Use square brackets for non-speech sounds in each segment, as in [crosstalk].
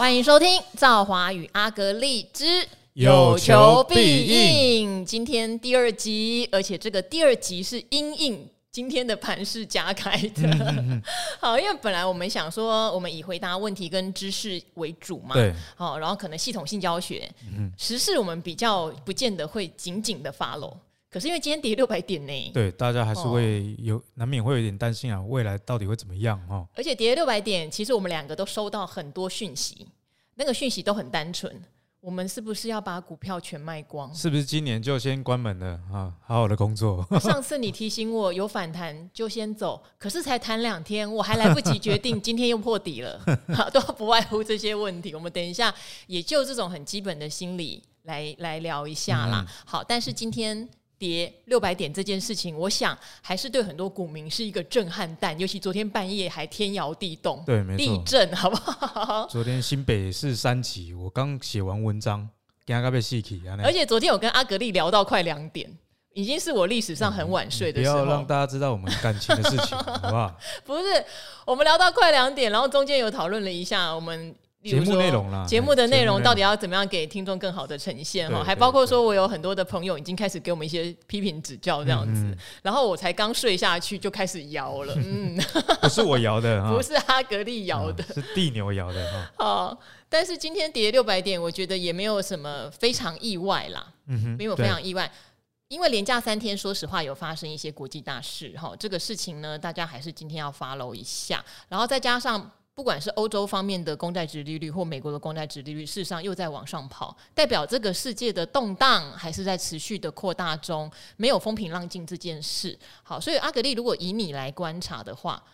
欢迎收听《赵华与阿格力之有求必应》。今天第二集，而且这个第二集是因应今天的盘势加开的。嗯嗯嗯 [laughs] 好，因为本来我们想说，我们以回答问题跟知识为主嘛。对。好，然后可能系统性教学，嗯、时事我们比较不见得会紧紧的 follow。可是因为今天跌六百点呢，对，大家还是会有、哦、难免会有点担心啊，未来到底会怎么样哦？而且跌六百点，其实我们两个都收到很多讯息，那个讯息都很单纯，我们是不是要把股票全卖光？是不是今年就先关门了啊？好好的工作。[laughs] 上次你提醒我有反弹就先走，可是才谈两天，我还来不及决定，今天又破底了，[laughs] 都不外乎这些问题。我们等一下也就这种很基本的心理来来聊一下啦。嗯、好，但是今天。跌六百点这件事情，我想还是对很多股民是一个震撼弹，尤其昨天半夜还天摇地动，对，没错，地震，好不好？[laughs] 昨天新北市三级，我刚写完文章，刚刚被戏起，而且昨天我跟阿格力聊到快两点，已经是我历史上很晚睡的时候。不要让大家知道我们感情的事情，好不好？[laughs] 不是，我们聊到快两点，然后中间有讨论了一下我们。节目内容啦，节目的内容到底要怎么样给听众更好的呈现哈？还包括说我有很多的朋友已经开始给我们一些批评指教这样子，嗯嗯，然后我才刚睡下去就开始摇了，[laughs] 嗯，不是我摇的，不是阿格力摇的，是地牛摇的哈。[laughs] 好，但是今天跌六百点，我觉得也没有什么非常意外啦，嗯哼，没有非常意外，因为连假三天，说实话有发生一些国际大事哈，这个事情呢，大家还是今天要 follow 一下，然后再加上。不管是欧洲方面的公债值利率或美国的公债值利率，事实上又在往上跑，代表这个世界的动荡还是在持续的扩大中，没有风平浪静这件事。好，所以阿格力，如果以你来观察的话，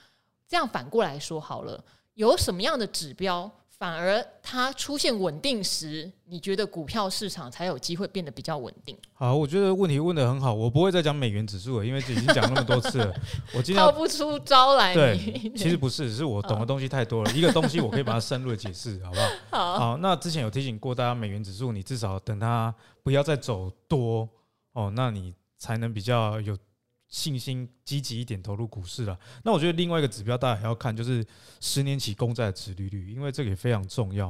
这样反过来说好了，有什么样的指标？反而它出现稳定时，你觉得股票市场才有机会变得比较稳定？好，我觉得问题问的很好，我不会再讲美元指数了，因为已经讲那么多次了。[laughs] 我今天套不出招来。对，其实不是，是我懂的东西太多了。一个东西我可以把它深入的解释，好不好？好，好。那之前有提醒过大家，美元指数你至少等它不要再走多哦，那你才能比较有。信心积极一点投入股市了。那我觉得另外一个指标大家还要看，就是十年期公债的殖利率，因为这个也非常重要。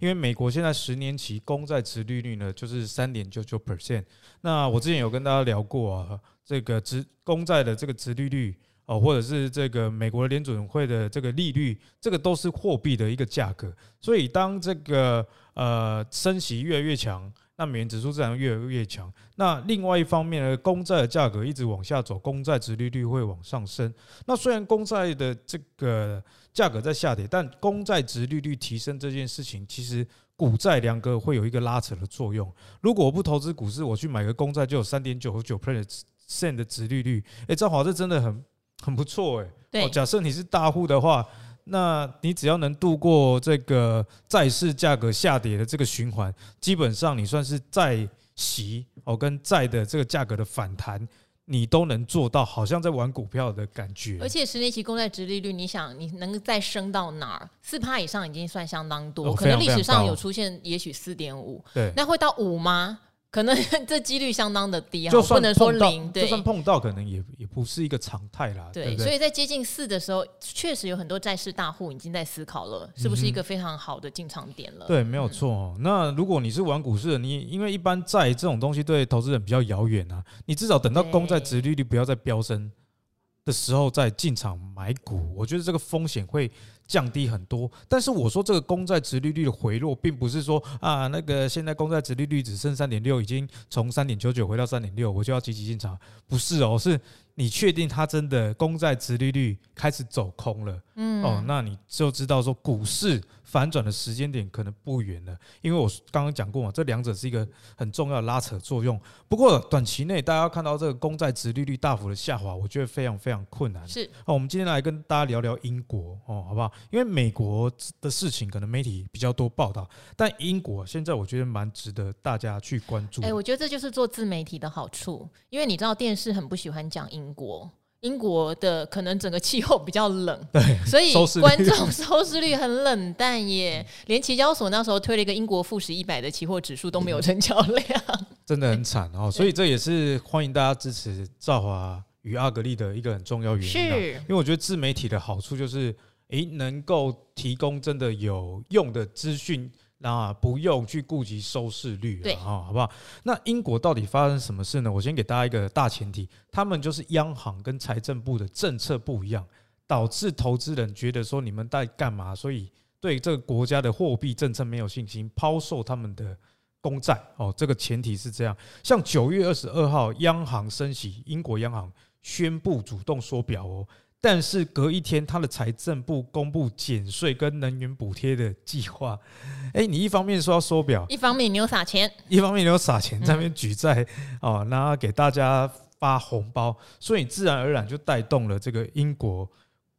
因为美国现在十年期公债殖利率呢，就是三点九九 percent。那我之前有跟大家聊过啊，这个殖公债的这个殖利率哦，或者是这个美国联准会的这个利率，这个都是货币的一个价格。所以当这个呃升息越来越强。那美元指数自然越来越强。那另外一方面呢，公债的价格一直往下走，公债殖利率会往上升。那虽然公债的这个价格在下跌，但公债殖利率提升这件事情，其实股债两个会有一个拉扯的作用。如果我不投资股市，我去买个公债，就有三点九九 percent 的殖利率。哎，赵华，这真的很很不错哎。对，假设你是大户的话。那你只要能度过这个债市价格下跌的这个循环，基本上你算是债息哦跟债的这个价格的反弹，你都能做到，好像在玩股票的感觉。而且十年期公债殖利率，你想你能再升到哪儿？四趴以上已经算相当多，可能历史上有出现，也许四点五，对，那会到五吗？可能这几率相当的低，就不能说零。对，就算碰到，可能也也不是一个常态啦。对，所以在接近四的时候，确实有很多债市大户已经在思考了，是不是一个非常好的进场点了？对，没有错。那如果你是玩股市的，你因为一般债这种东西对投资人比较遥远啊，你至少等到公债殖利率不要再飙升的时候再进场买股，我觉得这个风险会。降低很多，但是我说这个公债殖利率的回落，并不是说啊，那个现在公债殖利率只剩三点六，已经从三点九九回到三点六，我就要积极进场，不是哦，是你确定它真的公债殖利率开始走空了，嗯，哦，那你就知道说股市。反转的时间点可能不远了，因为我刚刚讲过嘛，这两者是一个很重要的拉扯作用。不过短期内大家要看到这个公债殖利率大幅的下滑，我觉得非常非常困难。是，哦，我们今天来跟大家聊聊英国哦，好不好？因为美国的事情可能媒体比较多报道，但英国现在我觉得蛮值得大家去关注。哎，我觉得这就是做自媒体的好处，因为你知道电视很不喜欢讲英国。英国的可能整个气候比较冷，对，所以观众收视率很冷淡耶。连期交所那时候推了一个英国富时一百的期货指数都没有成交量，真的很惨哦。[laughs] 所以这也是欢迎大家支持赵华与阿格力的一个很重要原因。是，因为我觉得自媒体的好处就是，诶能够提供真的有用的资讯，那不用去顾及收视率，了啊，好不好？那英国到底发生什么事呢？我先给大家一个大前提，他们就是央行跟财政部的政策不一样，导致投资人觉得说你们在干嘛？所以对这个国家的货币政策没有信心，抛售他们的。公债哦，这个前提是这样。像九月二十二号，央行升息，英国央行宣布主动缩表哦，但是隔一天，他的财政部公布减税跟能源补贴的计划。诶，你一方面说要缩表，一方面你又撒钱，一方面你又撒钱在那边举债哦，然后给大家发红包，所以自然而然就带动了这个英国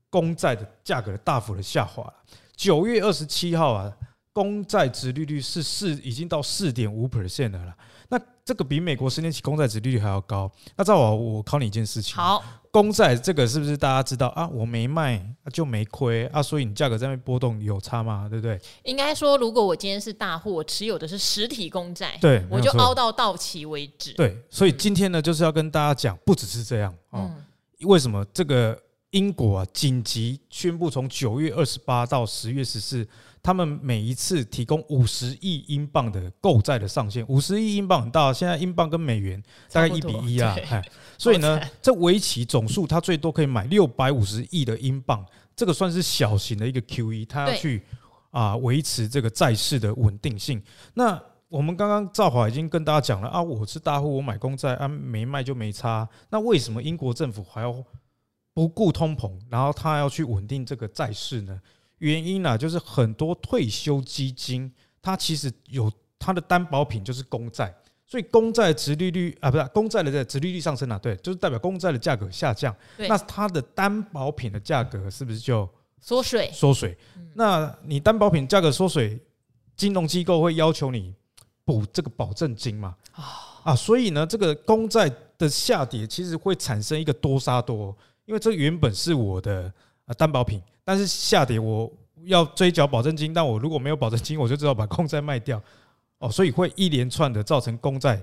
公债的价格大幅的下滑。九月二十七号啊。公债值利率是四，已经到四点五 percent 了啦。那这个比美国十年期公债值利率还要高。那赵我，我考你一件事情。好，公债这个是不是大家知道啊？我没卖就没亏啊，所以你价格在那边波动有差吗？对不对？应该说，如果我今天是大户，我持有的是实体公债，对，我就凹到到期为止。对，所以今天呢，就是要跟大家讲，不只是这样哦。为什么这个英国啊紧急宣布从九月二十八到十月十四？他们每一次提供五十亿英镑的购债的上限，五十亿英镑很大，现在英镑跟美元大概一比一啊，所以呢，[laughs] 这为期总数它最多可以买六百五十亿的英镑，这个算是小型的一个 QE，它要去啊维持这个债市的稳定性。那我们刚刚赵华已经跟大家讲了啊，我是大户，我买公债啊，没卖就没差。那为什么英国政府还要不顾通膨，然后他要去稳定这个债市呢？原因呢、啊，就是很多退休基金，它其实有它的担保品就是公债，所以公债殖利率啊，不是公债的这殖利率上升了、啊，对，就是代表公债的价格下降，那它的担保品的价格是不是就缩水？缩水。那你担保品价格缩水，金融机构会要求你补这个保证金嘛？啊，所以呢，这个公债的下跌其实会产生一个多杀多，因为这原本是我的啊担保品。但是下跌，我要追缴保证金，但我如果没有保证金，我就只好把公债卖掉，哦，所以会一连串的造成公债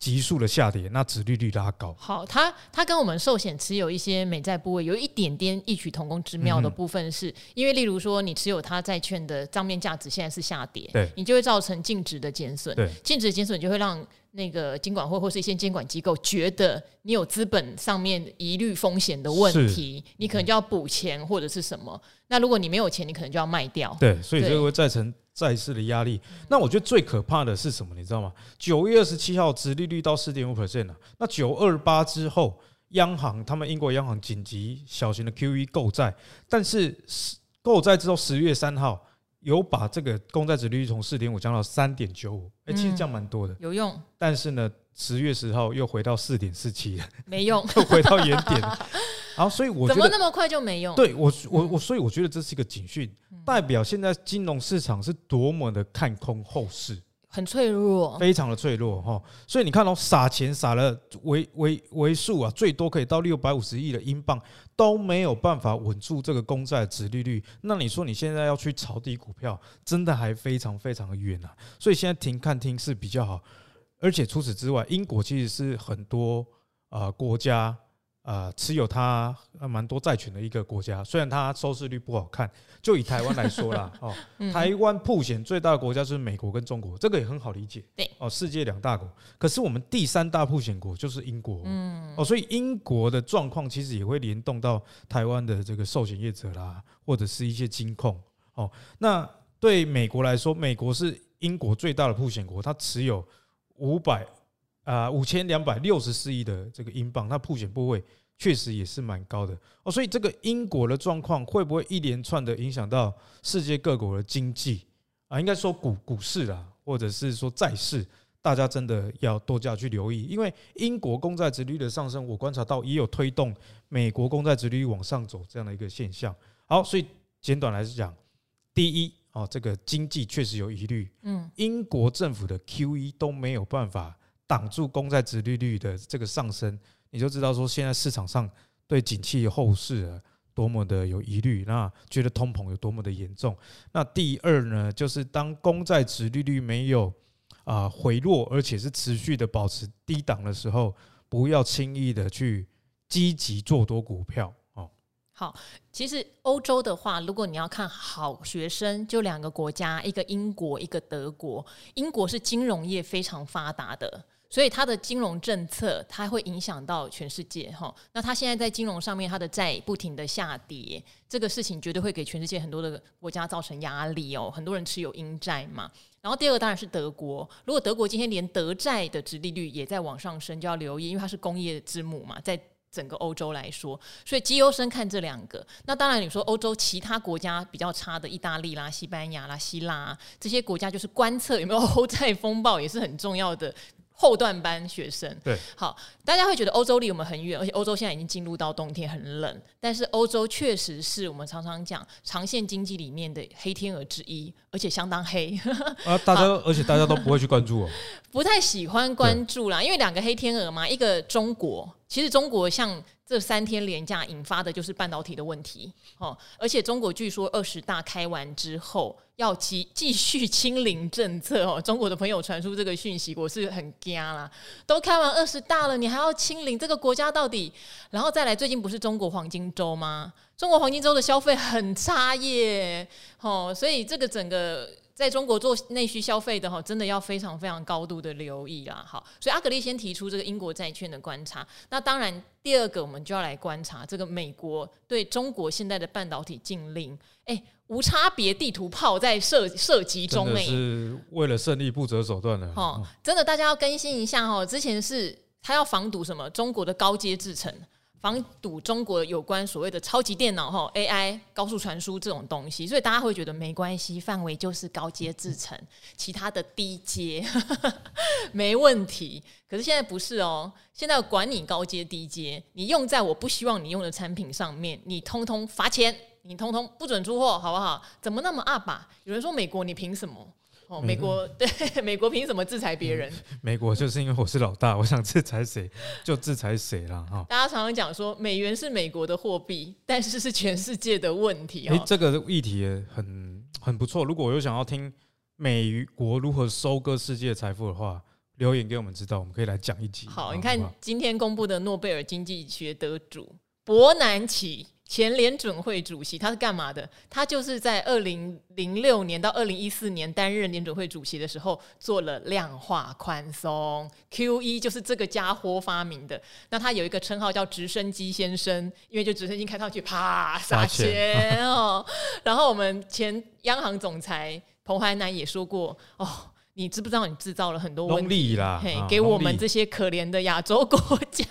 急速的下跌，那殖利率拉高。好，它它跟我们寿险持有一些美债部位有一点点异曲同工之妙的部分，是因为例如说你持有它债券的账面价值现在是下跌，对，你就会造成净值的减损，对，净值减损就会让。那个金管会或是一些监管机构觉得你有资本上面疑虑风险的问题，你可能就要补钱或者是什么。那如果你没有钱，你可能就要卖掉。对，所以这个会造成债市的压力。那我觉得最可怕的是什么？你知道吗？九月二十七号，殖利率到四点五 percent 了。那九二八之后，央行他们英国央行紧急小型的 QE 购债，但是购债之后十月三号。有把这个公债殖利率从四点五降到三点九五，哎，其实降蛮多的，有用。但是呢，十月十号又回到四点四七了，没用，[laughs] 又回到原点。然后，所以我觉得怎么那么快就没用？对我，我我，所以我觉得这是一个警讯，代表现在金融市场是多么的看空后市。很脆弱，非常的脆弱哈，所以你看哦，撒钱撒了为为为数啊，最多可以到六百五十亿的英镑，都没有办法稳住这个公债的殖利率。那你说你现在要去抄底股票，真的还非常非常的远啊。所以现在停看听是比较好，而且除此之外，英国其实是很多啊国家。呃，持有它蛮多债权的一个国家，虽然它收视率不好看，就以台湾来说啦，[laughs] 哦，台湾曝险最大的国家是美国跟中国，这个也很好理解，对，哦，世界两大国，可是我们第三大曝险国就是英国，嗯，哦，所以英国的状况其实也会联动到台湾的这个寿险业者啦，或者是一些金控，哦，那对美国来说，美国是英国最大的曝险国，它持有五百。啊，五千两百六十四亿的这个英镑，那普选部位确实也是蛮高的哦。所以这个英国的状况会不会一连串的影响到世界各国的经济啊？应该说股股市啦，或者是说债市，大家真的要多加去留意，因为英国公债殖率的上升，我观察到也有推动美国公债殖率往上走这样的一个现象。好，所以简短来讲，第一哦，这个经济确实有疑虑，嗯，英国政府的 QE 都没有办法。挡住公债殖利率的这个上升，你就知道说现在市场上对景气后市啊多么的有疑虑，那觉得通膨有多么的严重。那第二呢，就是当公债殖利率没有啊回落，而且是持续的保持低档的时候，不要轻易的去积极做多股票哦。好，其实欧洲的话，如果你要看好学生，就两个国家，一个英国，一个德国。英国是金融业非常发达的，所以它的金融政策它会影响到全世界哈。那它现在在金融上面，它的债不停的下跌，这个事情绝对会给全世界很多的国家造成压力哦。很多人持有英债嘛。然后第二个当然是德国，如果德国今天连德债的殖利率也在往上升，就要留意，因为它是工业之母嘛，在。整个欧洲来说，所以绩优生看这两个。那当然，你说欧洲其他国家比较差的，意大利啦、西班牙啦、希腊，这些国家，就是观测有没有欧债风暴，也是很重要的。后段班学生，对，好，大家会觉得欧洲离我们很远，而且欧洲现在已经进入到冬天，很冷。但是欧洲确实是我们常常讲长线经济里面的黑天鹅之一，而且相当黑。[laughs] 啊，大家，而且大家都不会去关注哦，[laughs] 不太喜欢关注啦，因为两个黑天鹅嘛，一个中国，其实中国像。这三天连假引发的就是半导体的问题，哦，而且中国据说二十大开完之后要继继续清零政策哦，中国的朋友传出这个讯息，我是很惊啦，都开完二十大了，你还要清零，这个国家到底？然后再来，最近不是中国黄金周吗？中国黄金周的消费很差耶，哦，所以这个整个。在中国做内需消费的哈，真的要非常非常高度的留意啦。好，所以阿格力先提出这个英国债券的观察。那当然，第二个我们就要来观察这个美国对中国现在的半导体禁令。哎、无差别地图炮在射射击中，哎，是为了胜利不择手段的。哦，真的，大家要更新一下哦。之前是他要防堵什么？中国的高阶制程。防堵中国有关所谓的超级电脑哈 AI 高速传输这种东西，所以大家会觉得没关系，范围就是高阶制程，其他的低阶 [laughs] 没问题。可是现在不是哦，现在管你高阶低阶，你用在我不希望你用的产品上面，你通通罚钱，你通通不准出货，好不好？怎么那么 up 啊？有人说美国，你凭什么？哦，美国对 [laughs] 美国凭什么制裁别人？[laughs] 美国就是因为我是老大，我想制裁谁就制裁谁了哈。大家常常讲说美元是美国的货币，但是是全世界的问题。哎，这个议题也很很不错。如果我有想要听美国如何收割世界财富的话，留言给我们知道，我们可以来讲一集。好，你看今天公布的诺贝尔经济学得主伯南奇。前联准会主席，他是干嘛的？他就是在二零零六年到二零一四年担任联准会主席的时候，做了量化宽松 QE，就是这个家伙发明的。那他有一个称号叫“直升机先生”，因为就直升机开上去，啪撒钱哦。然后我们前央行总裁彭淮南也说过：“哦，你知不知道你制造了很多问题啦？嘿，给我们这些可怜的亚洲国家，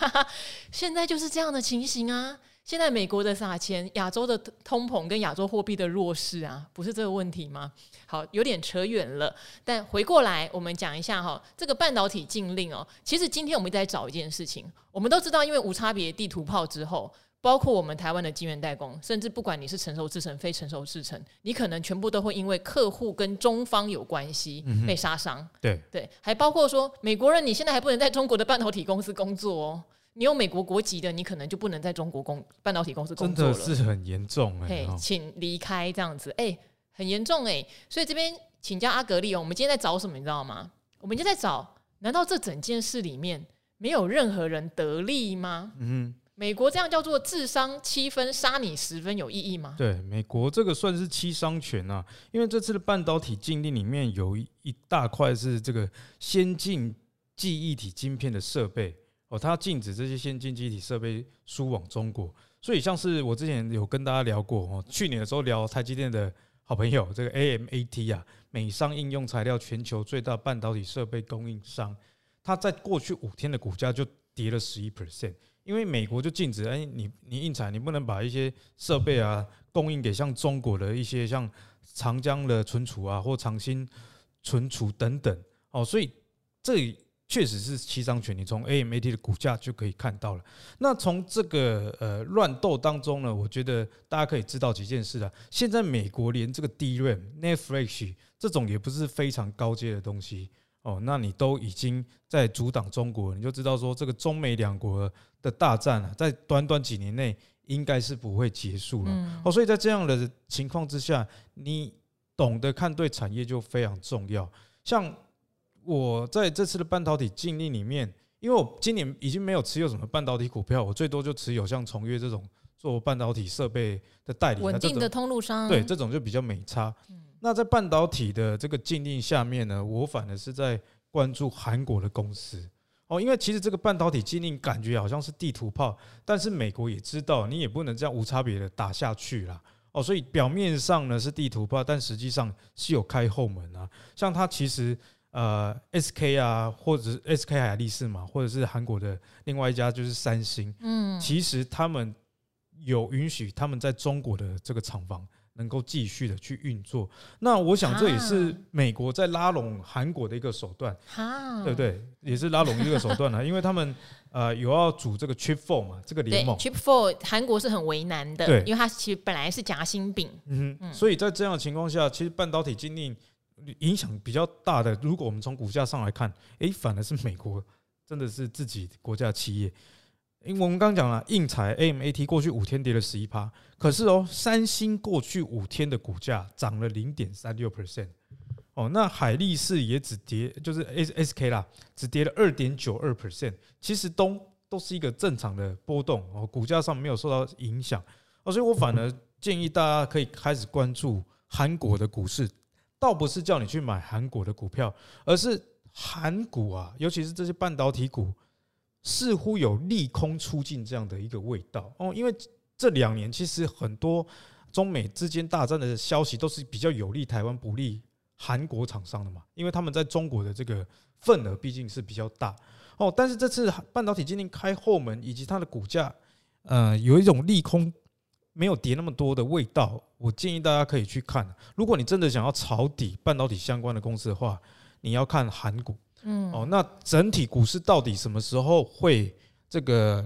现在就是这样的情形啊。”现在美国的撒钱，亚洲的通膨跟亚洲货币的弱势啊，不是这个问题吗？好，有点扯远了。但回过来，我们讲一下哈，这个半导体禁令哦。其实今天我们在找一件事情，我们都知道，因为无差别地图炮之后，包括我们台湾的晶圆代工，甚至不管你是成熟制程、非成熟制程，你可能全部都会因为客户跟中方有关系被杀伤。对对，还包括说美国人，你现在还不能在中国的半导体公司工作哦。你有美国国籍的，你可能就不能在中国工半导体公司工作了。真的是很严重哎、欸！请离开这样子，哎、欸，很严重哎、欸！所以这边请教阿格力哦，我们今天在找什么？你知道吗？我们今天在找，难道这整件事里面没有任何人得利吗？嗯，美国这样叫做智商七分，杀你十分，有意义吗？对，美国这个算是七伤拳啊，因为这次的半导体禁令里面有一一大块是这个先进记忆体晶片的设备。哦，它禁止这些先进记忆体设备输往中国，所以像是我之前有跟大家聊过哦，去年的时候聊台积电的好朋友这个 AMAT 啊，美商应用材料全球最大半导体设备供应商，它在过去五天的股价就跌了十一 percent，因为美国就禁止，哎，你你印材你不能把一些设备啊供应给像中国的一些像长江的存储啊或长兴存储等等，哦，所以这里。确实是七伤拳，你从 AMAT 的股价就可以看到了。那从这个呃乱斗当中呢，我觉得大家可以知道几件事啊。现在美国连这个 DRAM、Netflix 这种也不是非常高阶的东西哦，那你都已经在阻挡中国，你就知道说这个中美两国的大战啊，在短短几年内应该是不会结束了。哦，所以在这样的情况之下，你懂得看对产业就非常重要。像我在这次的半导体禁令里面，因为我今年已经没有持有什么半导体股票，我最多就持有像崇越这种做半导体设备的代理，稳定的通路商，对这种就比较美差。那在半导体的这个禁令下面呢，我反而是在关注韩国的公司哦，因为其实这个半导体禁令感觉好像是地图炮，但是美国也知道，你也不能这样无差别的打下去啦。哦，所以表面上呢是地图炮，但实际上是有开后门啊。像它其实呃，SK 啊，或者是 SK 海力士嘛，或者是韩国的另外一家就是三星，嗯，其实他们有允许他们在中国的这个厂房能够继续的去运作。那我想这也是美国在拉拢韩国的一个手段，对不对？也是拉拢一个手段啊，[laughs] 因为他们。呃，有要组这个 Chip Four 嘛？这个联盟 Chip Four，韩国是很为难的，对，因为它其实本来是夹心饼。嗯嗯，所以在这样的情况下，其实半导体禁令影响比较大的。如果我们从股价上来看，诶，反而是美国真的是自己国家企业。因为我们刚刚讲了，应材 AMAT 过去五天跌了十一趴，可是哦，三星过去五天的股价涨了零点三六 percent。哦，那海力士也只跌，就是 S S K 啦，只跌了二点九二 percent，其实都都是一个正常的波动哦，股价上没有受到影响哦，所以我反而建议大家可以开始关注韩国的股市，倒不是叫你去买韩国的股票，而是韩股啊，尤其是这些半导体股，似乎有利空出尽这样的一个味道哦，因为这两年其实很多中美之间大战的消息都是比较有利台湾，不利。韩国厂商的嘛，因为他们在中国的这个份额毕竟是比较大哦。但是这次半导体今天开后门，以及它的股价，呃，有一种利空没有跌那么多的味道。我建议大家可以去看，如果你真的想要抄底半导体相关的公司的话，你要看韩股。嗯，哦，那整体股市到底什么时候会这个？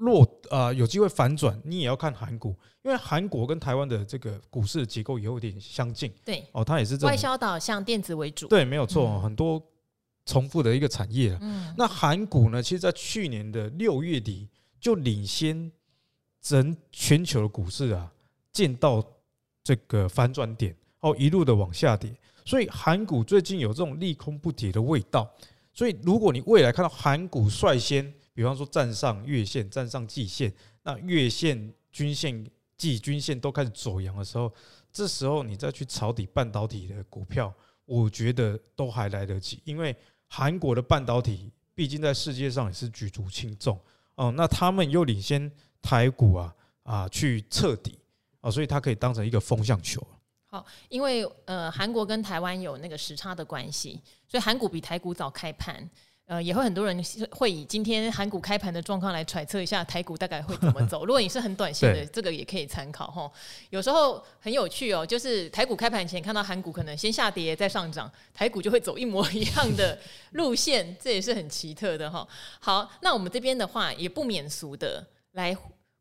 落啊、呃，有机会反转，你也要看韩股，因为韩国跟台湾的这个股市的结构也有点相近。对，哦，它也是这外销导向，电子为主。对，没有错，嗯、很多重复的一个产业。嗯，那韩股呢，其实，在去年的六月底就领先整全球的股市啊，见到这个反转点，哦，一路的往下跌。所以韩股最近有这种利空不跌的味道。所以，如果你未来看到韩股率先，比方说站上月线、站上季线，那月线、均线、季均线都开始走阳的时候，这时候你再去抄底半导体的股票，我觉得都还来得及，因为韩国的半导体毕竟在世界上也是举足轻重哦。那他们又领先台股啊啊去彻底啊，所以它可以当成一个风向球。好，因为呃韩国跟台湾有那个时差的关系，所以韩股比台股早开盘。呃，也会很多人会以今天韩股开盘的状况来揣测一下台股大概会怎么走。[laughs] 如果你是很短线的，这个也可以参考哈。有时候很有趣哦，就是台股开盘前看到韩股可能先下跌再上涨，台股就会走一模一样的 [laughs] 路线，这也是很奇特的哈。好，那我们这边的话也不免俗的来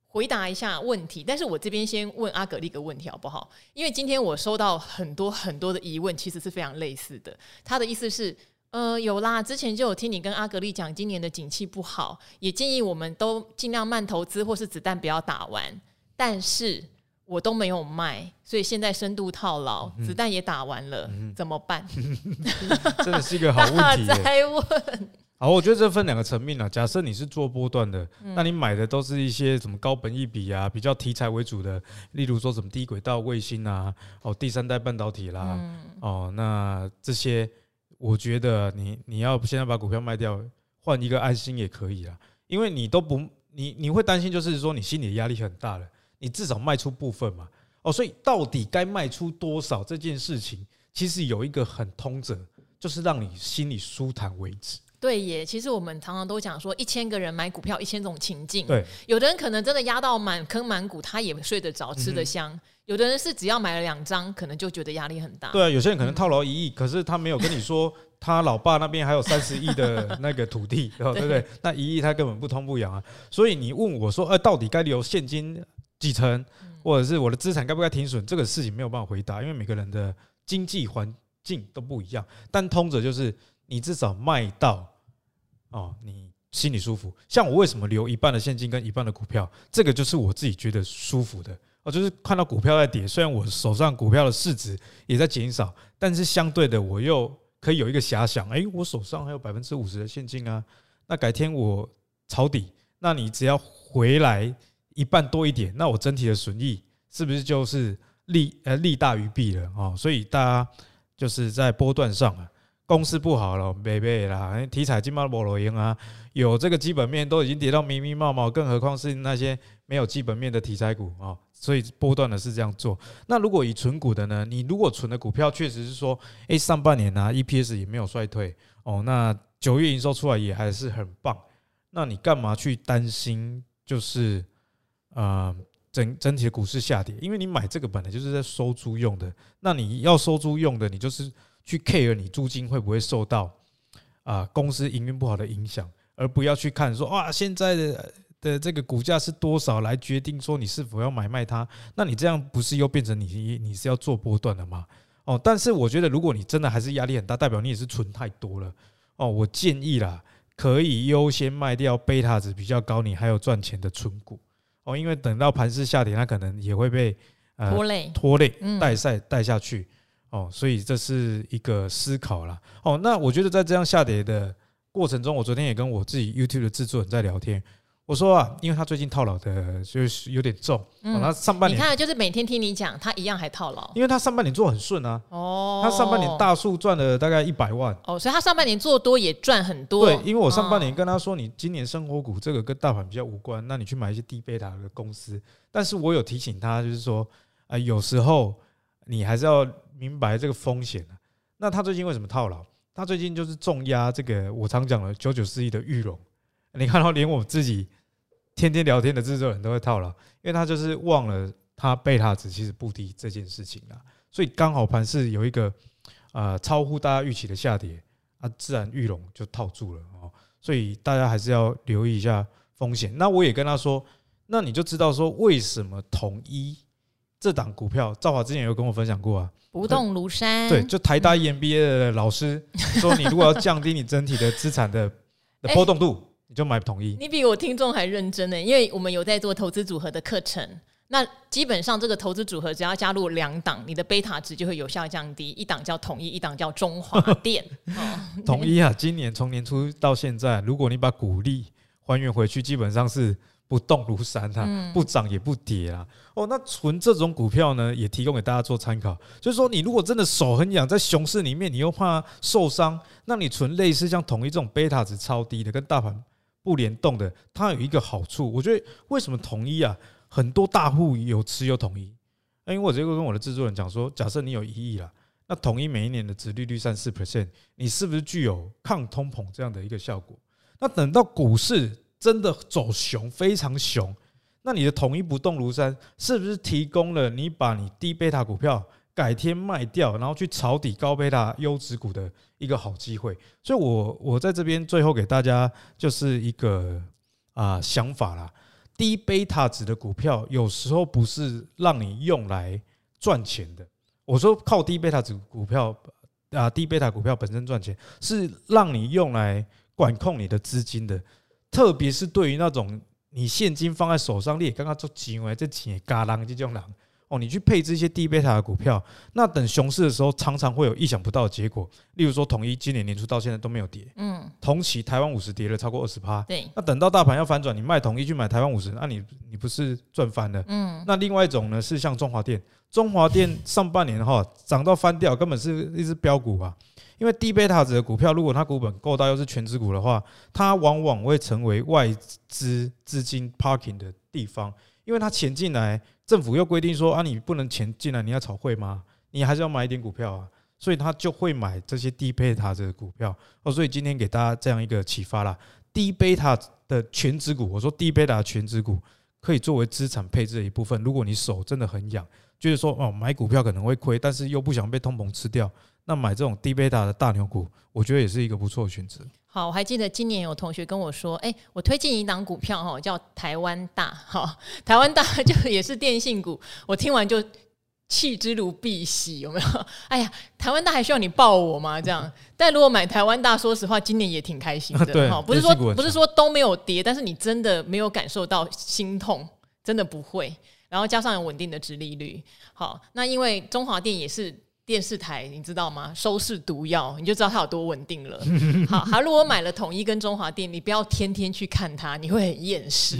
回答一下问题，但是我这边先问阿格力个问题好不好？因为今天我收到很多很多的疑问，其实是非常类似的。他的意思是。呃，有啦，之前就有听你跟阿格力讲，今年的景气不好，也建议我们都尽量慢投资，或是子弹不要打完。但是我都没有卖，所以现在深度套牢，子弹也打完了，嗯、怎么办？[laughs] [laughs] 真的是一个好问题。再问，好，我觉得这分两个层面啊。假设你是做波段的，嗯、那你买的都是一些什么高本益比啊，比较题材为主的，例如说什么低轨道卫星啊，哦，第三代半导体啦，嗯、哦，那这些。我觉得你你要现在把股票卖掉，换一个安心也可以啊，因为你都不你你会担心，就是说你心里的压力很大了，你至少卖出部分嘛，哦，所以到底该卖出多少这件事情，其实有一个很通则，就是让你心里舒坦为止。对耶，其实我们常常都讲说，一千个人买股票，一千种情境。对，有的人可能真的压到满坑满谷，他也睡得着，吃得香。嗯有的人是只要买了两张，可能就觉得压力很大。对啊，有些人可能套牢一亿，可是他没有跟你说 [laughs] 他老爸那边还有三十亿的那个土地，[laughs] 对不对？那一亿他根本不痛不痒啊。所以你问我说，呃，到底该留现金几成，或者是我的资产该不该停损？这个事情没有办法回答，因为每个人的经济环境都不一样。但通则就是，你至少卖到哦，你心里舒服。像我为什么留一半的现金跟一半的股票？这个就是我自己觉得舒服的。哦，就是看到股票在跌，虽然我手上股票的市值也在减少，但是相对的，我又可以有一个遐想，哎，我手上还有百分之五十的现金啊，那改天我抄底，那你只要回来一半多一点，那我整体的损益是不是就是利呃利大于弊了哦？所以大家就是在波段上啊，公司不好了，没没啦，题材金毛菠萝赢啊，有这个基本面都已经跌到密密麻麻，更何况是那些没有基本面的题材股啊。所以波段的是这样做。那如果以存股的呢？你如果存的股票确实是说，诶，上半年呢 EPS 也没有衰退哦，那九月营收出来也还是很棒。那你干嘛去担心？就是呃，整整体的股市下跌，因为你买这个本来就是在收租用的。那你要收租用的，你就是去 care 你租金会不会受到啊公司营运不好的影响，而不要去看说哇现在的。的这个股价是多少来决定说你是否要买卖它？那你这样不是又变成你你是要做波段的吗？哦，但是我觉得如果你真的还是压力很大，代表你也是存太多了哦。我建议啦，可以优先卖掉贝塔值比较高，你还有赚钱的存股哦，因为等到盘势下跌，它可能也会被呃拖累拖累带赛带下去哦，所以这是一个思考啦。哦。那我觉得在这样下跌的过程中，我昨天也跟我自己 YouTube 的制作人在聊天。我说啊，因为他最近套牢的就是有点重，嗯，他上半年你看就是每天听你讲，他一样还套牢，因为他上半年做很顺啊，哦，他上半年大数赚了大概一百万，哦，所以他上半年做多也赚很多，对，因为我上半年跟他说，你今年生活股这个跟大盘比较无关，那你去买一些低贝塔的公司，但是我有提醒他，就是说啊，有时候你还是要明白这个风险。那他最近为什么套牢？他最近就是重压这个我常讲的九九四亿的玉龙，你看到连我自己。天天聊天的制作人都会套牢，因为他就是忘了他贝塔值其实不低这件事情啊，所以刚好盘是有一个呃超乎大家预期的下跌啊，自然玉龙就套住了哦，所以大家还是要留意一下风险。那我也跟他说，那你就知道说为什么统一这档股票，赵华之前有跟我分享过啊，不动如山，对，就台大 EMBA 的老师 [laughs] 说，你如果要降低你整体的资产的的波动度。你就买统一，你比我听众还认真呢，因为我们有在做投资组合的课程。那基本上这个投资组合只要加入两档，你的贝塔值就会有效降低。一档叫统一，一档叫中华 [laughs] 电。[laughs] 统一啊，今年从年初到现在，如果你把股利还原回去，基本上是不动如山啊，不涨也不跌啊。哦，那存这种股票呢，也提供给大家做参考。就是说，你如果真的手很痒，在熊市里面，你又怕受伤，那你存类似像统一这种贝塔值超低的，跟大盘。不联动的，它有一个好处，我觉得为什么统一啊，很多大户有持有统一，因为我这个跟我的制作人讲说，假设你有一亿啦，那统一每一年的值利率三四 percent，你是不是具有抗通膨这样的一个效果？那等到股市真的走熊，非常熊，那你的统一不动如山，是不是提供了你把你低贝塔股票改天卖掉，然后去抄底高贝塔优质股的？一个好机会，所以我我在这边最后给大家就是一个啊想法啦。低贝塔值的股票有时候不是让你用来赚钱的。我说靠低贝塔值股票啊，低贝塔股票本身赚钱是让你用来管控你的资金的，特别是对于那种你现金放在手上，你也刚刚做钱为这钱嘎啷这种人。哦，你去配置一些低贝塔的股票，那等熊市的时候，常常会有意想不到的结果。例如说，统一今年年初到现在都没有跌，嗯，同期台湾五十跌了超过二十趴，对。那等到大盘要反转，你卖统一去买台湾五十，那你你不是赚翻了？嗯。那另外一种呢，是像中华电，中华电上半年哈涨到翻掉，根本是一只标股啊。因为低贝塔值的股票，如果它股本够大，又是全值股的话，它往往会成为外资资金 parking 的地方。因为它钱进来，政府又规定说啊，你不能钱进来，你要炒汇吗？你还是要买一点股票啊，所以他就会买这些低贝塔值的股票哦。所以今天给大家这样一个启发啦，低贝塔的全值股，我说低贝塔的权值股可以作为资产配置的一部分。如果你手真的很痒，就是说哦，买股票可能会亏，但是又不想被通膨吃掉，那买这种低贝塔的大牛股，我觉得也是一个不错的选择。好，我还记得今年有同学跟我说，哎，我推荐一档股票哈，叫台湾大，哈，台湾大 [laughs] 就也是电信股。我听完就弃之如敝屣，有没有？[laughs] 哎呀，台湾大还需要你抱我吗？这样，但如果买台湾大，说实话，今年也挺开心的，哈，不是说不是说都没有跌，但是你真的没有感受到心痛，真的不会。然后加上有稳定的殖利率，好，那因为中华电也是。电视台，你知道吗？收视毒药，你就知道它有多稳定了。[laughs] 好，好，如果买了统一跟中华电，你不要天天去看它，你会很厌世。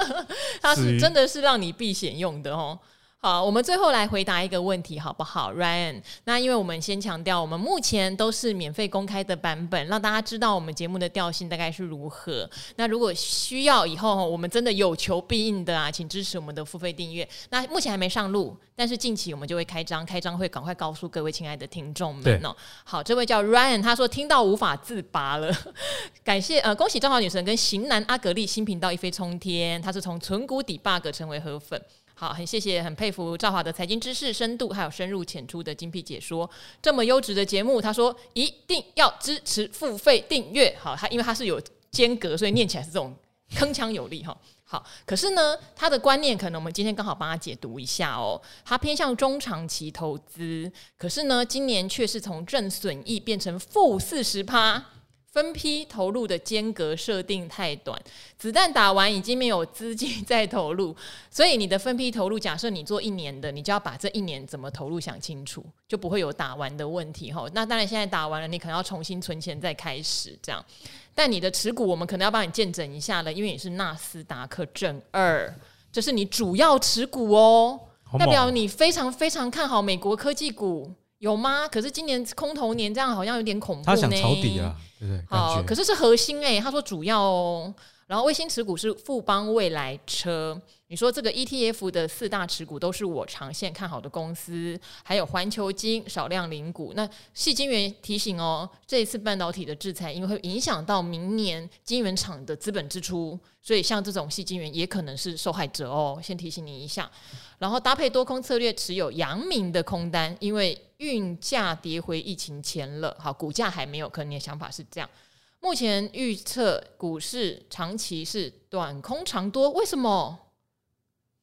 [laughs] 它是真的是让你避险用的哦。好，我们最后来回答一个问题，好不好，Ryan？那因为我们先强调，我们目前都是免费公开的版本，让大家知道我们节目的调性大概是如何。那如果需要以后，我们真的有求必应的啊，请支持我们的付费订阅。那目前还没上路，但是近期我们就会开张，开张会赶快告诉各位亲爱的听众们哦。好，这位叫 Ryan，他说听到无法自拔了，感谢呃，恭喜张好女神跟型男阿格力新频道一飞冲天，他是从存股底 bug 成为河粉。好，很谢谢，很佩服赵华的财经知识深度，还有深入浅出的精辟解说，这么优质的节目，他说一定要支持付费订阅。好，他因为他是有间隔，所以念起来是这种铿锵有力哈。好，可是呢，他的观念可能我们今天刚好帮他解读一下哦。他偏向中长期投资，可是呢，今年却是从正损益变成负四十趴。分批投入的间隔设定太短，子弹打完已经没有资金再投入，[laughs] 所以你的分批投入，假设你做一年的，你就要把这一年怎么投入想清楚，就不会有打完的问题哈。那当然现在打完了，你可能要重新存钱再开始这样。但你的持股，我们可能要帮你见证一下了，因为你是纳斯达克正二，这是你主要持股哦，代表你非常非常看好美国科技股。有吗？可是今年空头年这样好像有点恐怖呢。他想抄底啊，对不对？好，可是是核心哎、欸。他说主要哦，然后卫星持股是富邦未来车。你说这个 ETF 的四大持股都是我长线看好的公司，还有环球金少量零股。那细金元提醒哦，这一次半导体的制裁，因为会影响到明年晶圆厂的资本支出，所以像这种细金元也可能是受害者哦。先提醒你一下，然后搭配多空策略，持有阳明的空单，因为运价跌回疫情前了。好，股价还没有，可能你的想法是这样。目前预测股市长期是短空长多，为什么？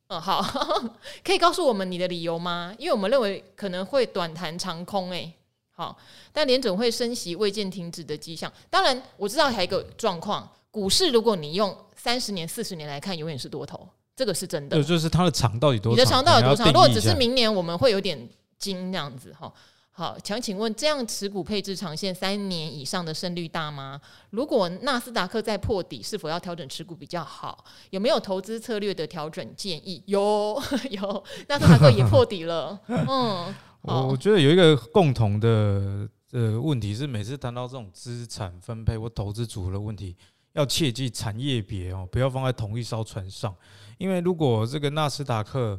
嗯，好，[laughs] 可以告诉我们你的理由吗？因为我们认为可能会短弹长空，诶，好，但联准会升息未见停止的迹象。当然，我知道还有一个状况，股市如果你用三十年、四十年来看，永远是多头，这个是真的。就是它的长到底多长？你的长到底多长？如果只是明年，我们会有点惊这样子哈。好，想请问这样持股配置长线三年以上的胜率大吗？如果纳斯达克在破底，是否要调整持股比较好？有没有投资策略的调整建议？有 [laughs] 有，纳斯达克也破底了。嗯，我我觉得有一个共同的呃问题是，每次谈到这种资产分配或投资组合的问题，要切记产业别哦，不要放在同一艘船上，因为如果这个纳斯达克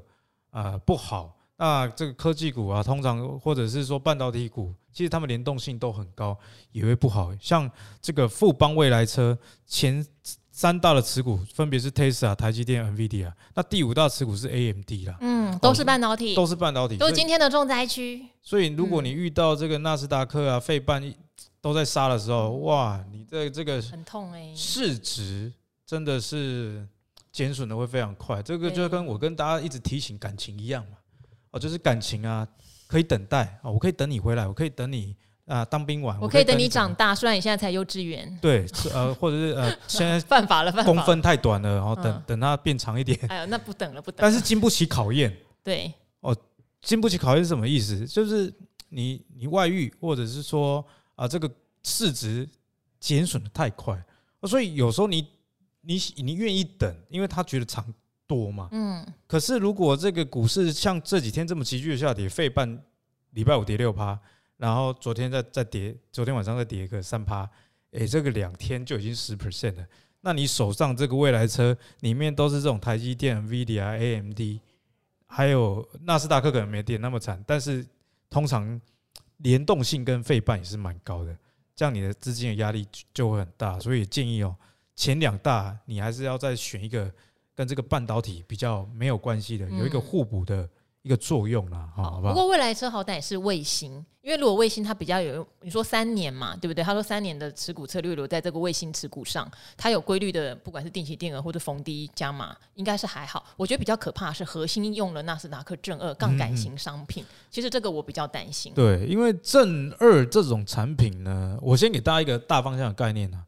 啊、呃、不好。那这个科技股啊，通常或者是说半导体股，其实它们联动性都很高，也会不好。像这个富邦未来车前三大的持股分别是 Tesla、台积电、NVIDIA，那第五大持股是 AMD 啦。嗯，都是半导体，都是半导体，都是今天的重灾区。所以如果你遇到这个纳斯达克啊、费半都在杀的时候，哇，你的这个很痛哎，市值真的是减损的会非常快。这个就跟我跟大家一直提醒感情一样嘛。哦，就是感情啊，可以等待啊，我可以等你回来，我可以等你啊，当兵完，我可以等你长大，虽然你现在才幼稚园。对，呃，或者是呃，[laughs] 现在犯法了，公分太短了，然后等等它变长一点。哎呦，那不等了，不等。但是经不起考验。对。哦，经不起考验是什么意思？就是你你外遇，或者是说啊，这个市值减损的太快，所以有时候你你你愿意等，因为他觉得长。多嘛？嗯，可是如果这个股市像这几天这么急剧的下跌，费半礼拜五跌六趴，然后昨天再再跌，昨天晚上再跌个三趴，诶，这个两天就已经十 percent 了。那你手上这个未来车里面都是这种台积电、NVIDIA、AMD，还有纳斯达克可能没跌那么惨，但是通常联动性跟费半也是蛮高的，这样你的资金的压力就会很大。所以建议哦，前两大你还是要再选一个。跟这个半导体比较没有关系的，有一个互补的一个作用啦，好不好？不过未来车好歹也是卫星，因为如果卫星它比较有，你说三年嘛，对不对？他说三年的持股策略留在这个卫星持股上，它有规律的，不管是定期定额或者逢低加码，应该是还好。我觉得比较可怕的是核心用了纳斯达克正二杠杆型商品，其实这个我比较担心。对，因为正二这种产品呢，我先给大家一个大方向的概念啊。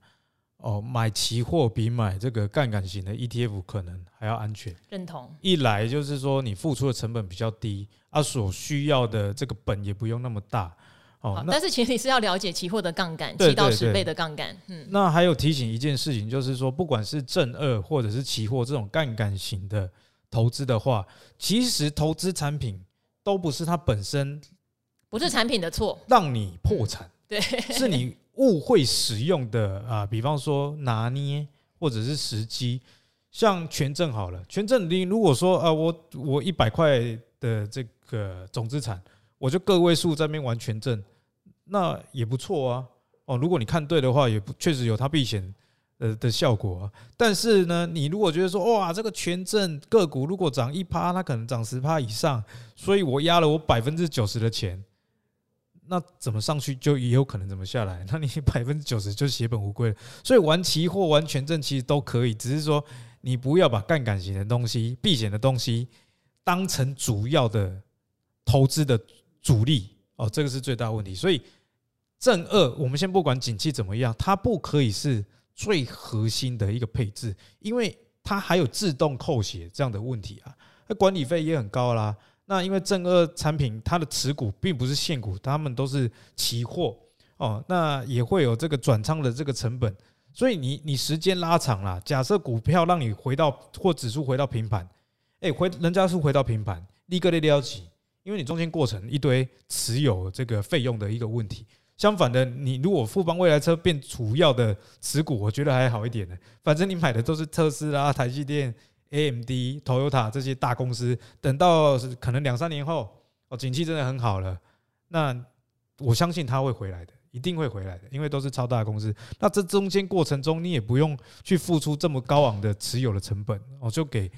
哦，买期货比买这个杠杆型的 ETF 可能还要安全。认同。一来就是说你付出的成本比较低，啊，所需要的这个本也不用那么大。哦，但是前提是要了解期货的杠杆，七到十倍的杠杆。嗯。那还有提醒一件事情，就是说，不管是正二或者是期货这种杠杆型的投资的话，其实投资产品都不是它本身不是产品的错，让你破产。对，是你。误会使用的啊，比方说拿捏或者是时机，像权证好了，权证你如果说啊，我我一百块的这个总资产，我就个位数在那边玩权证，那也不错啊。哦，如果你看对的话，也不确实有它避险呃的效果。但是呢，你如果觉得说哇，这个权证个股如果涨一趴，它可能涨十趴以上，所以我压了我百分之九十的钱。那怎么上去就也有可能怎么下来？[laughs] 那你百分之九十就血本无归了。所以玩期货、玩权证其实都可以，只是说你不要把杠杆型的东西、避险的东西当成主要的投资的主力哦，这个是最大问题。所以正二，我们先不管景气怎么样，它不可以是最核心的一个配置，因为它还有自动扣血这样的问题啊，那管理费也很高啦。那因为正二产品它的持股并不是现股，他们都是期货哦，那也会有这个转仓的这个成本，所以你你时间拉长了，假设股票让你回到或指数回到平盘，哎，回人家是回到平盘，立刻的了起，因为你中间过程一堆持有这个费用的一个问题。相反的，你如果富邦未来车变主要的持股，我觉得还好一点呢，反正你买的都是特斯拉、台积电。AMD、Toyota 这些大公司，等到可能两三年后，哦，景气真的很好了，那我相信它会回来的，一定会回来的，因为都是超大公司。那这中间过程中，你也不用去付出这么高昂的持有的成本，我就给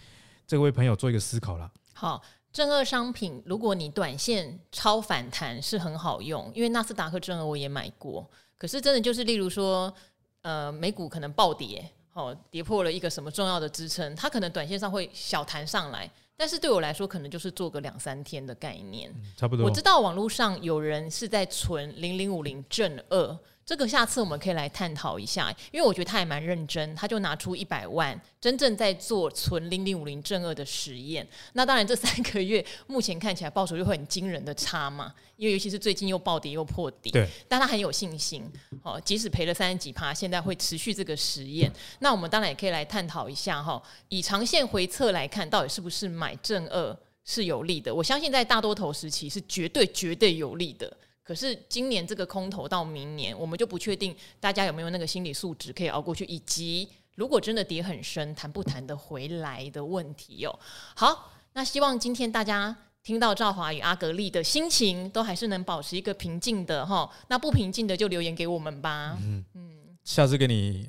这位朋友做一个思考了。好，正二商品，如果你短线超反弹是很好用，因为纳斯达克正二我也买过，可是真的就是例如说，呃，美股可能暴跌。哦，跌破了一个什么重要的支撑，它可能短线上会小弹上来，但是对我来说，可能就是做个两三天的概念。嗯，差不多。我知道网络上有人是在存零零五零正二。这个下次我们可以来探讨一下，因为我觉得他也蛮认真，他就拿出一百万，真正在做存零零五零正二的实验。那当然，这三个月目前看起来报酬就会很惊人的差嘛，因为尤其是最近又暴跌又破底。对，但他很有信心，哦，即使赔了三十几趴，现在会持续这个实验。那我们当然也可以来探讨一下哈，以长线回测来看，到底是不是买正二是有利的？我相信在大多头时期是绝对绝对有利的。可是今年这个空头到明年，我们就不确定大家有没有那个心理素质可以熬过去，以及如果真的跌很深，谈不谈得回来的问题哦。好，那希望今天大家听到赵华与阿格丽的心情都还是能保持一个平静的哈。那不平静的就留言给我们吧。嗯嗯，下次给你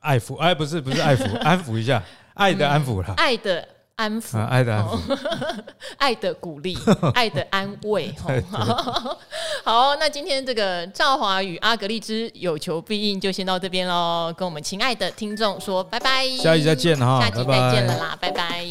爱抚，哎，不是不是爱抚，[laughs] 安抚一下，爱的安抚了，爱的。安抚、啊，爱的安抚，哦、[laughs] 爱的鼓励，[laughs] 爱的安慰。[laughs] 好，那今天这个赵华与阿格丽之有求必应就先到这边喽，跟我们亲爱的听众说拜拜，下期再见哈，下期再见了啦。拜拜。